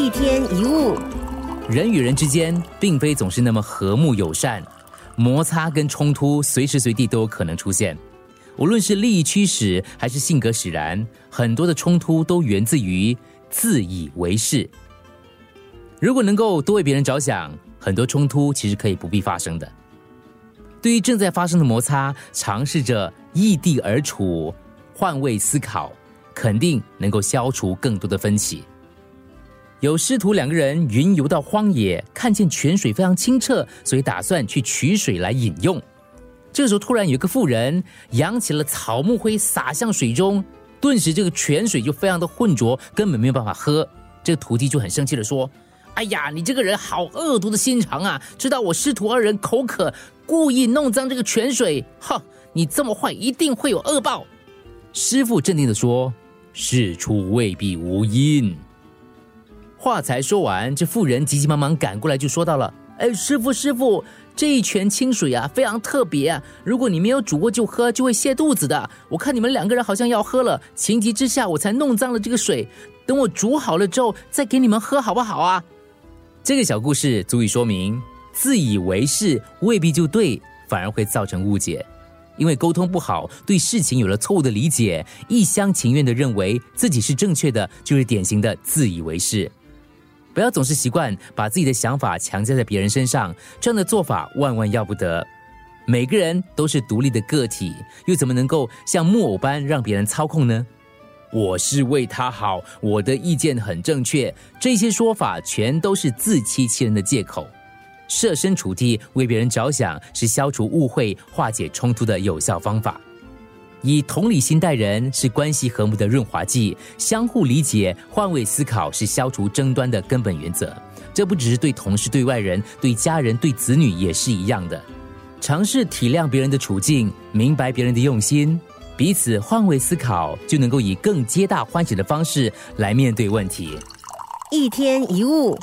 一天一物，人与人之间并非总是那么和睦友善，摩擦跟冲突随时随地都有可能出现。无论是利益驱使还是性格使然，很多的冲突都源自于自以为是。如果能够多为别人着想，很多冲突其实可以不必发生的。对于正在发生的摩擦，尝试着异地而处，换位思考，肯定能够消除更多的分歧。有师徒两个人云游到荒野，看见泉水非常清澈，所以打算去取水来饮用。这个时候，突然有一个妇人扬起了草木灰，洒向水中，顿时这个泉水就非常的浑浊，根本没有办法喝。这个徒弟就很生气的说：“哎呀，你这个人好恶毒的心肠啊！知道我师徒二人口渴，故意弄脏这个泉水，哼！你这么坏，一定会有恶报。”师傅镇定的说：“事出未必无因。”话才说完，这妇人急急忙忙赶过来，就说到了：“哎，师傅，师傅。”这一泉清水啊，非常特别！如果你没有煮过就喝，就会泻肚子的。我看你们两个人好像要喝了，情急之下我才弄脏了这个水。等我煮好了之后再给你们喝，好不好啊？这个小故事足以说明，自以为是未必就对，反而会造成误解。因为沟通不好，对事情有了错误的理解，一厢情愿的认为自己是正确的，就是典型的自以为是。不要总是习惯把自己的想法强加在别人身上，这样的做法万万要不得。每个人都是独立的个体，又怎么能够像木偶般让别人操控呢？我是为他好，我的意见很正确，这些说法全都是自欺欺人的借口。设身处地为别人着想，是消除误会、化解冲突的有效方法。以同理心待人是关系和睦的润滑剂，相互理解、换位思考是消除争端的根本原则。这不只是对同事、对外人、对家人、对子女也是一样的。尝试体谅别人的处境，明白别人的用心，彼此换位思考，就能够以更皆大欢喜的方式来面对问题。一天一物。